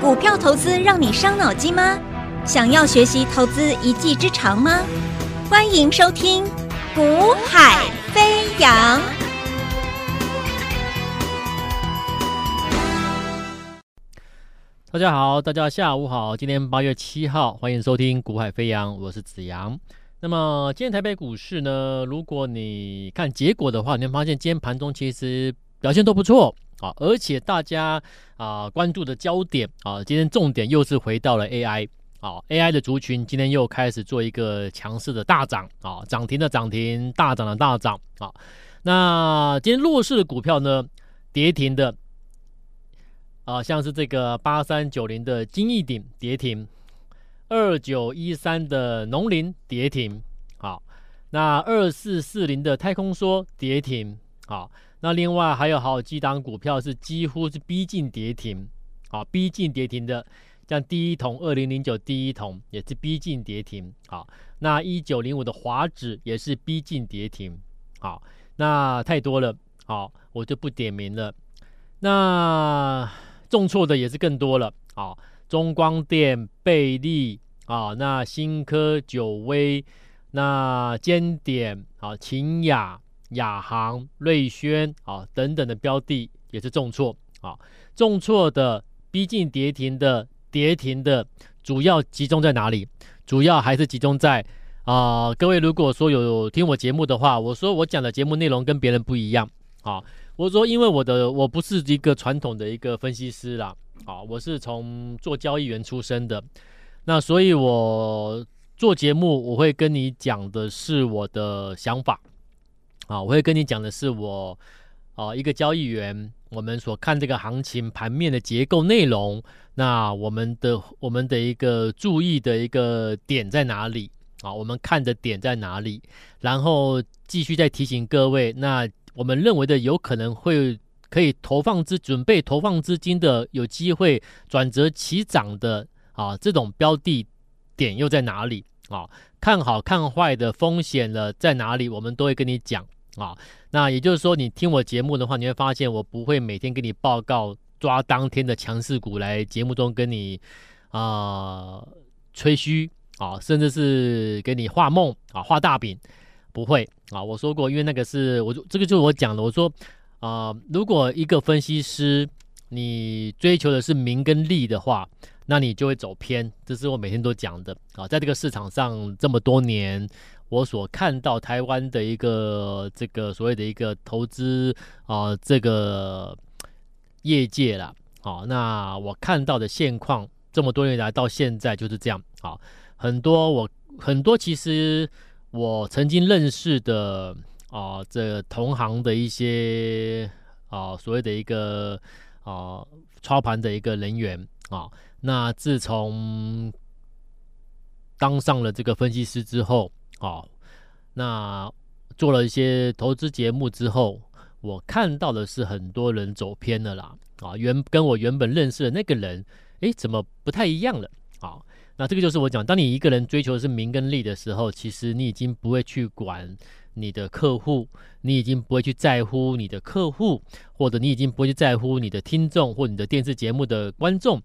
股票投资让你伤脑筋吗？想要学习投资一技之长吗？欢迎收听《股海飞扬》。大家好，大家下午好。今天八月七号，欢迎收听《股海飞扬》，我是子阳。那么今天台北股市呢？如果你看结果的话，你会发现今天盘中其实表现都不错啊，而且大家啊关注的焦点啊，今天重点又是回到了 AI 啊，AI 的族群今天又开始做一个强势的大涨啊，涨停的涨停，大涨的大涨啊。那今天弱势的股票呢，跌停的。啊，像是这个八三九零的金益鼎跌停，二九一三的农林跌停，啊，那二四四零的太空梭跌停，好，那另外还有好几档股票是几乎是逼近跌停，啊，逼近跌停的，像第一铜二零零九第一铜也是逼近跌停，啊，那一九零五的华指也是逼近跌停，啊，那太多了，好，我就不点名了，那。重挫的也是更多了啊，中光电、贝利啊，那新科、九威、那尖点啊、勤亚、亚航、瑞轩啊等等的标的也是重挫啊，重挫的逼近跌停的跌停的，主要集中在哪里？主要还是集中在啊，各位如果说有听我节目的话，我说我讲的节目内容跟别人不一样啊。我说，因为我的我不是一个传统的一个分析师啦，啊，我是从做交易员出身的，那所以我做节目我会跟你讲的是我的想法，啊，我会跟你讲的是我啊一个交易员，我们所看这个行情盘面的结构内容，那我们的我们的一个注意的一个点在哪里啊？我们看的点在哪里？然后继续再提醒各位，那。我们认为的有可能会可以投放资准备投放资金的有机会转折起涨的啊，这种标的点又在哪里啊？看好看坏的风险了在哪里？我们都会跟你讲啊。那也就是说，你听我节目的话，你会发现我不会每天给你报告抓当天的强势股来节目中跟你啊吹嘘啊，甚至是给你画梦啊画大饼。不会啊，我说过，因为那个是我就这个就是我讲的。我说啊、如果一个分析师你追求的是名跟利的话，那你就会走偏。这是我每天都讲的啊，在这个市场上这么多年，我所看到台湾的一个这个所谓的一个投资啊，这个业界啦，啊，那我看到的现况这么多年来到现在就是这样啊，很多我很多其实。我曾经认识的啊，这、同行的一些啊，所谓的一个啊操盘的一个人员啊，那自从当上了这个分析师之后啊，那做了一些投资节目之后，我看到的是很多人走偏了啦啊，原跟我原本认识的那个人，诶，怎么不太一样了啊？那这个就是我讲，当你一个人追求的是名跟利的时候，其实你已经不会去管你的客户，你已经不会去在乎你的客户，或者你已经不会去在乎你的听众或你的电视节目的观众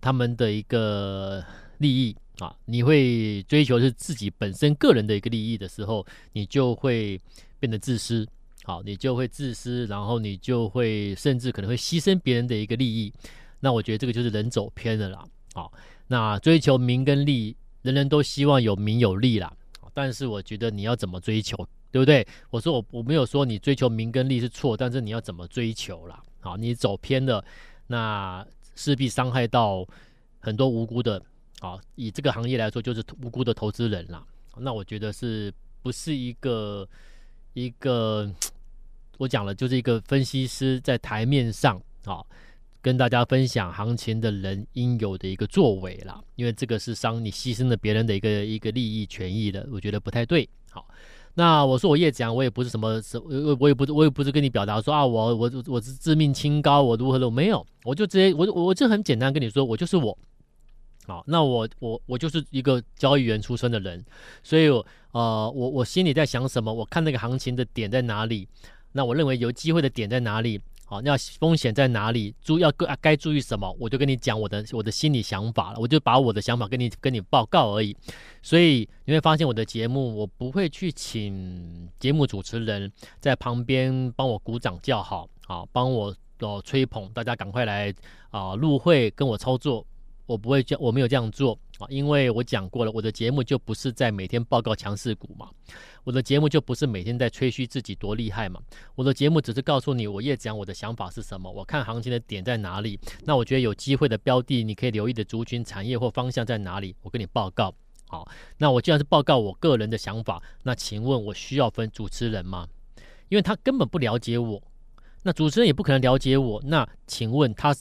他们的一个利益啊，你会追求是自己本身个人的一个利益的时候，你就会变得自私，好，你就会自私，然后你就会甚至可能会牺牲别人的一个利益，那我觉得这个就是人走偏了啦，好。那追求名跟利，人人都希望有名有利啦。但是我觉得你要怎么追求，对不对？我说我我没有说你追求名跟利是错，但是你要怎么追求啦？好，你走偏了，那势必伤害到很多无辜的，啊，以这个行业来说，就是无辜的投资人啦。那我觉得是不是一个一个我讲了，就是一个分析师在台面上啊。跟大家分享行情的人应有的一个作为啦，因为这个是伤你牺牲了别人的一个一个利益权益的，我觉得不太对。好，那我说我叶子阳，我也不是什么，我我也不是我也不是跟你表达说啊，我我我是自命清高，我如何都没有，我就直接我我就很简单跟你说，我就是我。好，那我我我就是一个交易员出身的人，所以呃，我我心里在想什么，我看那个行情的点在哪里，那我认为有机会的点在哪里。好，那风险在哪里？注要该该注意什么？我就跟你讲我的我的心理想法了，我就把我的想法跟你跟你报告而已。所以你会发现我的节目，我不会去请节目主持人在旁边帮我鼓掌叫好，啊，帮我哦吹捧，大家赶快来啊入会跟我操作。我不会这，我没有这样做啊，因为我讲过了，我的节目就不是在每天报告强势股嘛，我的节目就不是每天在吹嘘自己多厉害嘛，我的节目只是告诉你，我也讲我的想法是什么，我看行情的点在哪里，那我觉得有机会的标的，你可以留意的族群、产业或方向在哪里，我跟你报告。好，那我既然是报告我个人的想法，那请问我需要分主持人吗？因为他根本不了解我，那主持人也不可能了解我，那请问他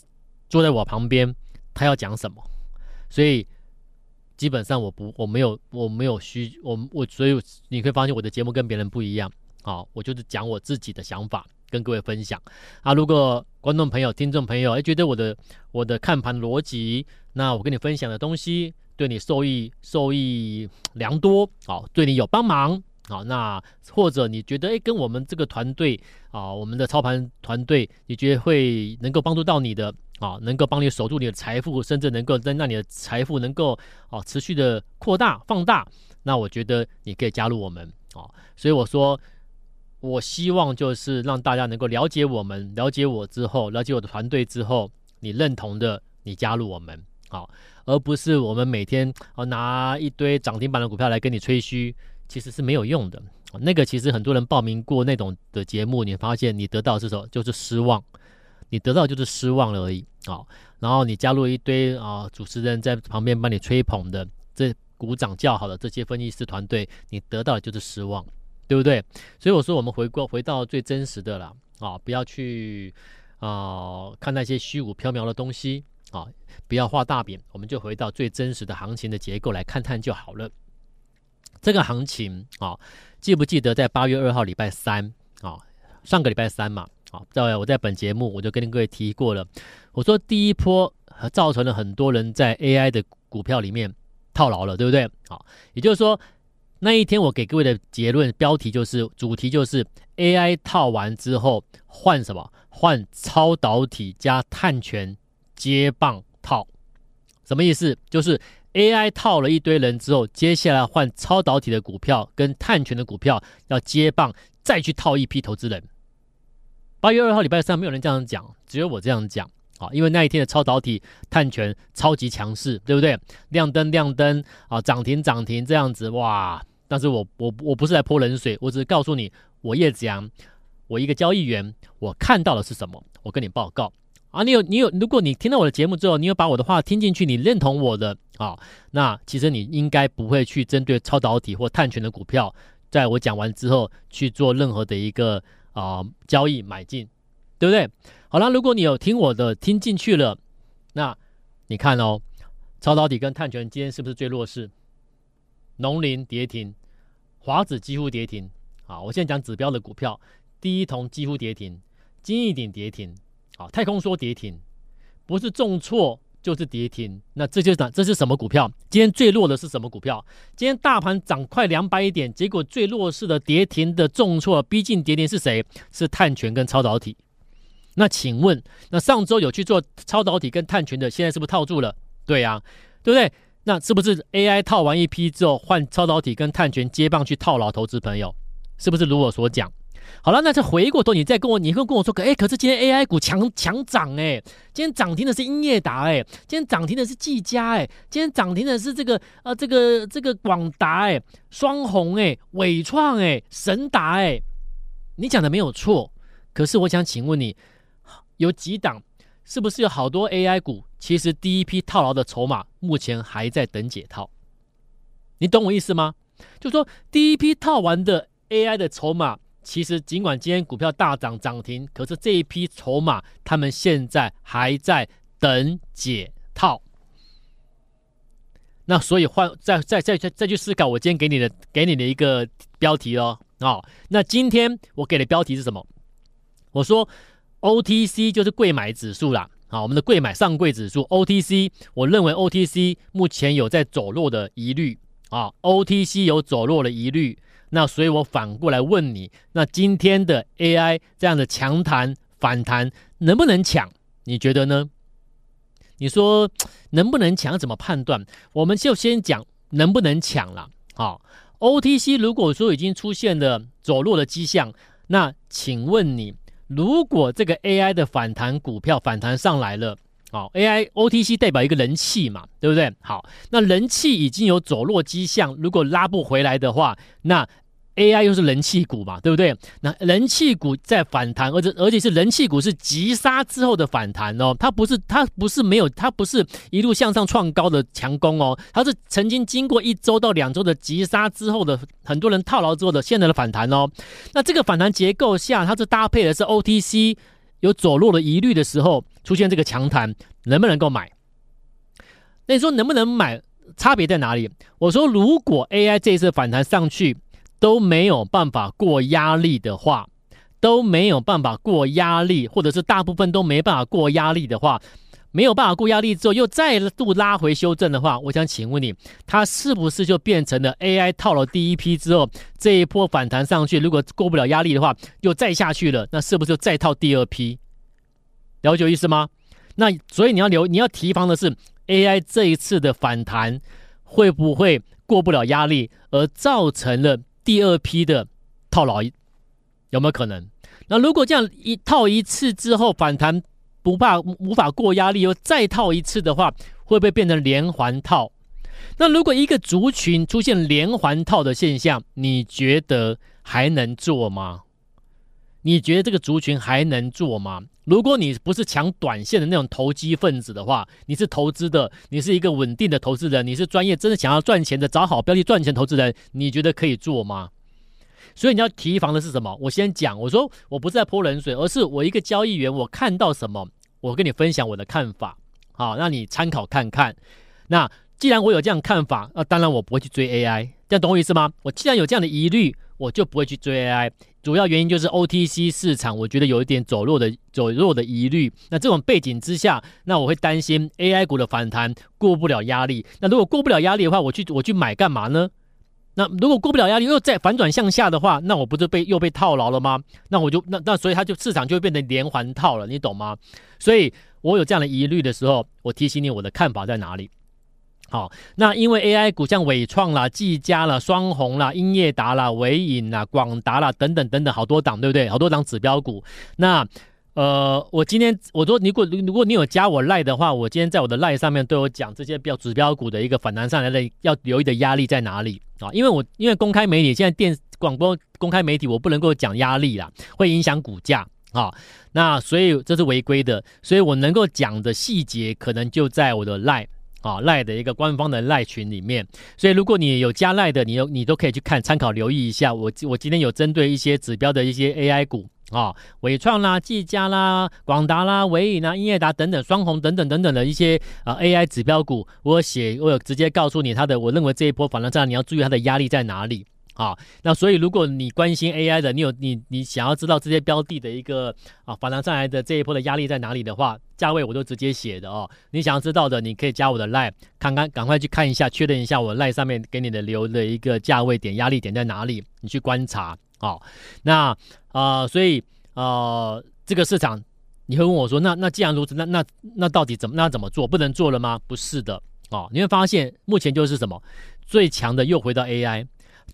坐在我旁边。他要讲什么？所以基本上我不我没有我没有需我我所以你会发现我的节目跟别人不一样。好，我就是讲我自己的想法跟各位分享啊。如果观众朋友、听众朋友哎觉得我的我的看盘逻辑，那我跟你分享的东西对你受益受益良多，好，对你有帮忙，好，那或者你觉得哎跟我们这个团队啊，我们的操盘团队，你觉得会能够帮助到你的。啊，能够帮你守住你的财富，甚至能够让你的财富能够啊持续的扩大放大，那我觉得你可以加入我们啊。所以我说，我希望就是让大家能够了解我们，了解我之后，了解我的团队之后，你认同的，你加入我们啊，而不是我们每天啊拿一堆涨停板的股票来跟你吹嘘，其实是没有用的。那个其实很多人报名过那种的节目，你发现你得到的是什么？就是失望。你得到就是失望了而已啊、哦，然后你加入一堆啊、主持人在旁边帮你吹捧的，这鼓掌叫好的这些分析师团队，你得到的就是失望，对不对？所以我说我们回过回到最真实的了啊、哦，不要去啊、看那些虚无缥缈的东西啊、哦，不要画大饼，我们就回到最真实的行情的结构来看看就好了。这个行情啊、哦，记不记得在八月二号礼拜三啊、哦，上个礼拜三嘛？好，在我在本节目我就跟各位提过了，我说第一波造成了很多人在 AI 的股票里面套牢了，对不对？好，也就是说那一天我给各位的结论标题就是主题就是 AI 套完之后换什么？换超导体加碳权接棒套，什么意思？就是 AI 套了一堆人之后，接下来换超导体的股票跟碳权的股票要接棒，再去套一批投资人。八月二号礼拜三，没有人这样讲，只有我这样讲啊！因为那一天的超导体碳权超级强势，对不对？亮灯亮灯啊，涨停涨停这样子哇！但是我我我不是来泼冷水，我只是告诉你，我叶子阳，我一个交易员，我看到的是什么？我跟你报告啊！你有你有，如果你听到我的节目之后，你有把我的话听进去，你认同我的啊，那其实你应该不会去针对超导体或碳权的股票，在我讲完之后去做任何的一个。啊，交易买进，对不对？好了，如果你有听我的听进去了，那你看哦，超导体跟碳权今天是不是最弱势？农林跌停，华指几乎跌停。好，我现在讲指标的股票，第一铜几乎跌停，金益鼎跌停，好，太空梭跌停，不是重挫。就是跌停，那这就是这是什么股票？今天最弱的是什么股票？今天大盘涨快两百点，结果最弱势的跌停的重挫逼近跌停是谁？是碳权跟超导体。那请问，那上周有去做超导体跟碳权的，现在是不是套住了？对、啊，对不对？那是不是 AI 套完一批之后，换超导体跟碳权接棒去套牢投资朋友？是不是如我所讲？好了，那再回过头，你再跟我，你会跟我说，哎，可是今天 AI 股强强涨，哎，今天涨停的是英业达，哎，今天涨停的是技嘉，哎，今天涨停的是这个，呃，这个这个广达，哎，双红，哎，伟创，哎，神达，哎，你讲的没有错，可是我想请问你，有几档，是不是有好多 AI 股，其实第一批套牢的筹码目前还在等解套？你懂我意思吗？就说第一批套完的 AI 的筹码。其实，尽管今天股票大涨涨停，可是这一批筹码，他们现在还在等解套。那所以换再再再再再去思考，我今天给你的给你的一个标题哦，哦，那今天我给的标题是什么？我说 OTC 就是贵买指数啦，啊，我们的贵买上柜指数 OTC，我认为 OTC 目前有在走弱的疑虑啊，OTC 有走弱的疑虑。那所以，我反过来问你，那今天的 AI 这样的强弹反弹，能不能抢？你觉得呢？你说能不能抢？怎么判断？我们就先讲能不能抢了。好，OTC 如果说已经出现了走弱的迹象，那请问你，如果这个 AI 的反弹股票反弹上来了，好，AI OTC 代表一个人气嘛，对不对？好，那人气已经有走弱迹象，如果拉不回来的话，那 AI 又是人气股嘛，对不对？那人气股在反弹，而且而且是人气股是急杀之后的反弹哦，它不是它不是没有，它不是一路向上创高的强攻哦，它是曾经经过一周到两周的急杀之后的很多人套牢之后的现在的反弹哦。那这个反弹结构下，它是搭配的是 OTC 有走弱的疑虑的时候出现这个强弹，能不能够买？那你说能不能买？差别在哪里？我说如果 AI 这一次反弹上去。都没有办法过压力的话，都没有办法过压力，或者是大部分都没办法过压力的话，没有办法过压力之后又再度拉回修正的话，我想请问你，它是不是就变成了 AI 套了第一批之后，这一波反弹上去，如果过不了压力的话，又再下去了，那是不是就再套第二批？了解意思吗？那所以你要留，你要提防的是 AI 这一次的反弹会不会过不了压力，而造成了。第二批的套牢有没有可能？那如果这样一套一次之后反弹不怕无法过压力，又再套一次的话，会不会变成连环套？那如果一个族群出现连环套的现象，你觉得还能做吗？你觉得这个族群还能做吗？如果你不是抢短线的那种投机分子的话，你是投资的，你是一个稳定的投资人，你是专业真的想要赚钱的，找好标的赚钱投资人，你觉得可以做吗？所以你要提防的是什么？我先讲，我说我不是在泼冷水，而是我一个交易员，我看到什么，我跟你分享我的看法，好，让你参考看看。那既然我有这样看法，那当然我不会去追 AI，这样懂我意思吗？我既然有这样的疑虑，我就不会去追 AI。主要原因就是 OTC 市场，我觉得有一点走弱的走弱的疑虑。那这种背景之下，那我会担心 AI 股的反弹过不了压力。那如果过不了压力的话，我去我去买干嘛呢？那如果过不了压力又再反转向下的话，那我不是被又被套牢了吗？那我就那那所以它就市场就会变成连环套了，你懂吗？所以我有这样的疑虑的时候，我提醒你我的看法在哪里。好，那因为 AI 股像纬创啦、技嘉啦、双鸿啦、英业达啦、纬颖啦、广达啦等等等等好多档，对不对？好多档指标股。那呃，我今天我说，如果如果你有加我赖的话，我今天在我的赖上面都有讲这些比较指标股的一个反弹上来的要留意的压力在哪里啊？因为我因为公开媒体现在电广播公开媒体我不能够讲压力啦，会影响股价啊。那所以这是违规的，所以我能够讲的细节可能就在我的赖。啊，赖的一个官方的赖群里面，所以如果你有加赖的，你有你都可以去看参考留意一下。我我今天有针对一些指标的一些 AI 股啊，伟创啦、技嘉啦、广达啦、伟影啦、英业达等等、双红等等等等的一些啊 AI 指标股，我写我有直接告诉你它的，我认为这一波反弹上你要注意它的压力在哪里。啊，那所以如果你关心 AI 的，你有你你想要知道这些标的的一个啊反弹上来的这一波的压力在哪里的话，价位我都直接写的哦。你想要知道的，你可以加我的 Line，看看赶快去看一下，确认一下我 Line 上面给你的留的一个价位点、压力点在哪里，你去观察。好，那啊、呃，所以啊、呃，这个市场你会问我说，那那既然如此，那那那到底怎么那怎么做？不能做了吗？不是的，哦，你会发现目前就是什么最强的又回到 AI。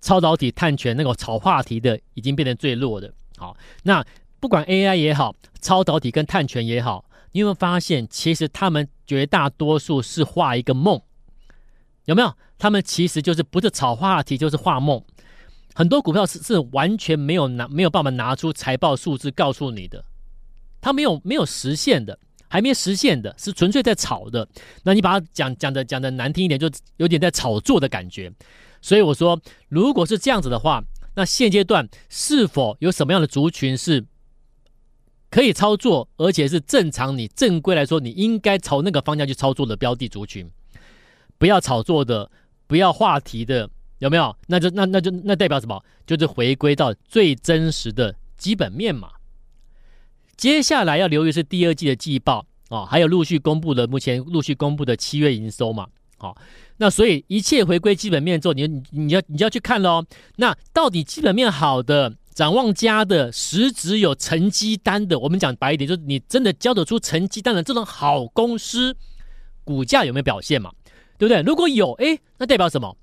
超导体、碳权那个炒话题的，已经变成最弱的。好，那不管 AI 也好，超导体跟碳权也好，你有没有发现，其实他们绝大多数是画一个梦，有没有？他们其实就是不是炒话题，就是画梦。很多股票是是完全没有拿没有办法拿出财报数字告诉你的，它没有没有实现的，还没实现的，是纯粹在炒的。那你把它讲讲的讲的难听一点，就有点在炒作的感觉。所以我说，如果是这样子的话，那现阶段是否有什么样的族群是可以操作，而且是正常？你正规来说，你应该朝那个方向去操作的标的族群，不要炒作的，不要话题的，有没有？那就那那就那代表什么？就是回归到最真实的基本面嘛。接下来要留意是第二季的季报啊，还有陆续公布的目前陆续公布的七月营收嘛。好，那所以一切回归基本面之后，你你你要你就要去看喽。那到底基本面好的展望佳的实质有成绩单的，我们讲白一点，就是你真的交得出成绩单的这种好公司，股价有没有表现嘛？对不对？如果有，哎，那代表什么？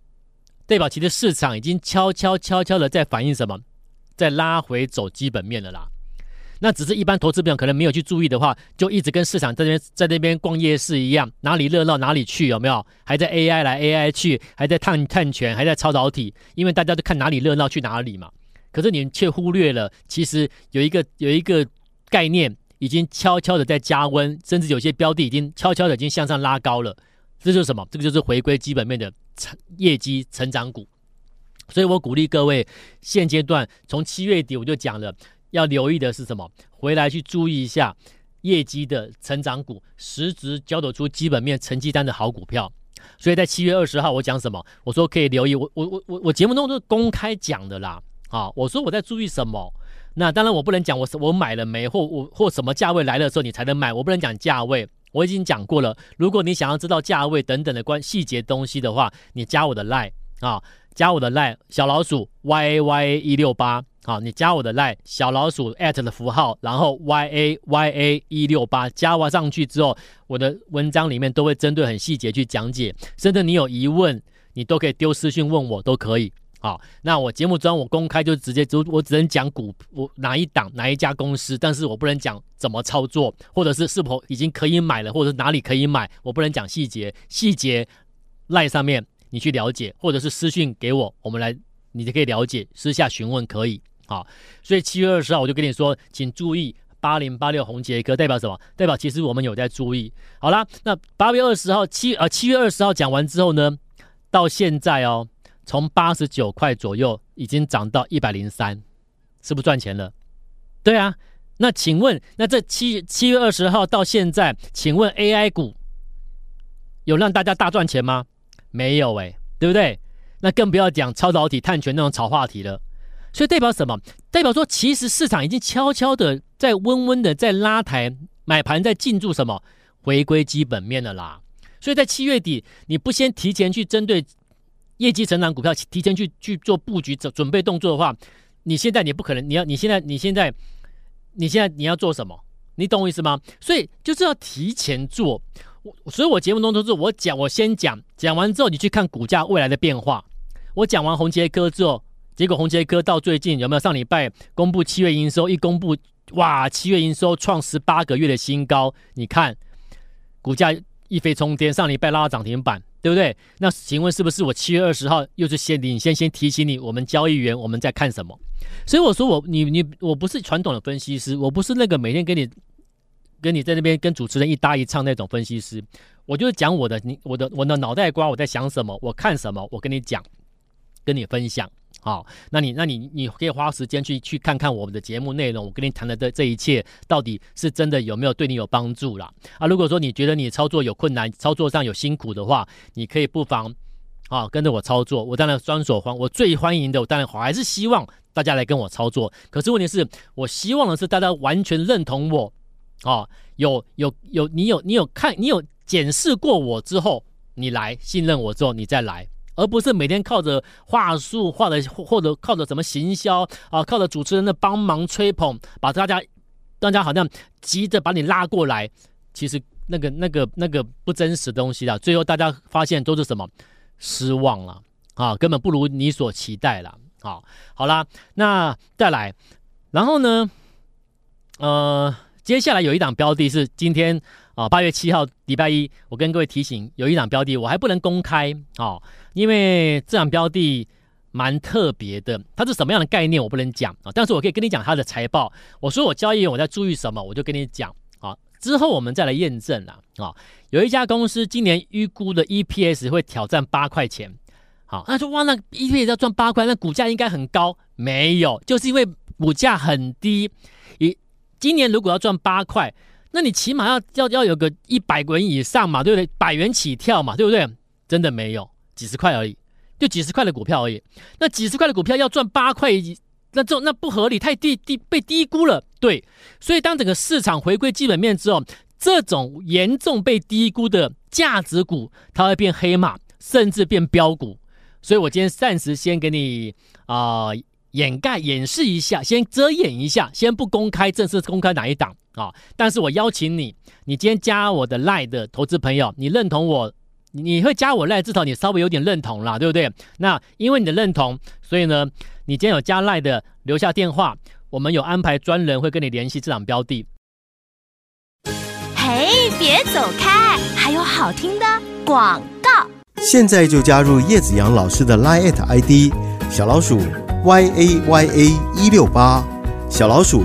代表其实市场已经悄悄悄悄的在反映什么？在拉回走基本面了啦。那只是一般投资朋友可能没有去注意的话，就一直跟市场在那边在那边逛夜市一样，哪里热闹哪里去，有没有？还在 AI 来 AI 去，还在探探权，还在超导体，因为大家都看哪里热闹去哪里嘛。可是你却忽略了，其实有一个有一个概念已经悄悄的在加温，甚至有些标的已经悄悄的已经向上拉高了。这就是什么？这个就是回归基本面的成业绩成长股。所以我鼓励各位，现阶段从七月底我就讲了，要留意的是什么？回来去注意一下业绩的成长股，实质交得出基本面成绩单的好股票。所以在七月二十号我讲什么？我说可以留意。我我我我我节目中都是公开讲的啦。啊，我说我在注意什么？那当然我不能讲我我买了没，或我或什么价位来的时候你才能买，我不能讲价位。我已经讲过了。如果你想要知道价位等等的关细节东西的话，你加我的 line 啊，加我的 line 小老鼠 y a y 一六八啊，你加我的 line 小老鼠 at 的符号，然后 y a y a 一六八加完上去之后，我的文章里面都会针对很细节去讲解，甚至你有疑问，你都可以丢私讯问我都可以。好，那我节目中我公开就直接就我只能讲股我哪一档哪一家公司，但是我不能讲怎么操作，或者是是否已经可以买了，或者是哪里可以买，我不能讲细节。细节赖上面你去了解，或者是私讯给我，我们来你就可以了解，私下询问可以。好，所以七月二十号我就跟你说，请注意八零八六宏捷科代表什么？代表其实我们有在注意。好啦，那八月二十号七呃七月二十号讲完之后呢，到现在哦。从八十九块左右已经涨到一百零三，是不是赚钱了？对啊，那请问，那这七七月二十号到现在，请问 AI 股有让大家大赚钱吗？没有哎、对不对？那更不要讲超导体、碳权那种炒话题了。所以代表什么？代表说，其实市场已经悄悄的在温温的在拉抬买盘，在进驻什么回归基本面了啦。所以在七月底，你不先提前去针对。业绩成长股票提前去去做布局准准备动作的话，你现在你不可能，你要你现在你现在你现在你要做什么？你懂我意思吗？所以就是要提前做。我所以，我节目中都是我讲，我先讲，讲完之后你去看股价未来的变化。我讲完宏捷哥之后，结果宏捷科到最近有没有上礼拜公布七月营收？一公布，哇，七月营收创十八个月的新高。你看股价一飞冲天，上礼拜拉到涨停板。对不对？那请问是不是我七月二十号又是先领先先提醒你，我们交易员我们在看什么？所以我说我你你我不是传统的分析师，我不是那个每天跟你跟你在那边跟主持人一搭一唱那种分析师，我就是讲我的你我的我的脑袋瓜我在想什么，我看什么，我跟你讲，跟你分享。好，那你那你你可以花时间去去看看我们的节目内容，我跟你谈的这这一切到底是真的有没有对你有帮助啦？啊，如果说你觉得你操作有困难，操作上有辛苦的话，你可以不妨啊跟着我操作，我当然双手欢，我最欢迎的，我当然还是希望大家来跟我操作。可是问题是，我希望的是大家完全认同我，啊，有有有你有你有看你有检视过我之后，你来信任我之后，你再来。而不是每天靠着话术，或者或者靠着什么行销啊，靠着主持人的帮忙吹捧，把大家大家好像急着把你拉过来，其实那个那个那个不真实的东西啊，最后大家发现都是什么？失望了啊，根本不如你所期待了啊。好啦，那再来，然后呢，呃，接下来有一档标的是今天啊八月七号礼拜一，我跟各位提醒，有一档标的我还不能公开啊。因为这档标的蛮特别的，它是什么样的概念我不能讲啊，但是我可以跟你讲它的财报。我说我交易员我在注意什么，我就跟你讲啊。之后我们再来验证啦啊。有一家公司今年预估的 EPS 会挑战八块钱，好，那说哇，那 EPS 要赚八块，那股价应该很高？没有，就是因为股价很低。以今年如果要赚八块，那你起码要要要有个一百元以上嘛，对不对？百元起跳嘛，对不对？真的没有。几十块而已，就几十块的股票而已。那几十块的股票要赚八块，那这那不合理，太低低被低估了。对，所以当整个市场回归基本面之后，这种严重被低估的价值股，它会变黑马，甚至变飙股。所以我今天暂时先给你啊、掩盖、掩饰一下，先遮掩一下，先不公开正式公开哪一档啊、哦？但是我邀请你，你今天加我的 LINE 的投资朋友，你认同我，你会加我 LINE，至少你稍微有点认同啦，对不对？那因为你的认同，所以呢，你今天有加 LINE 的，留下电话，我们有安排专人会跟你联系这档标的。嘿，别走开，还有好听的广告。现在就加入叶子阳老师的 LINE ID 小老鼠 y a y a 一六八，小老鼠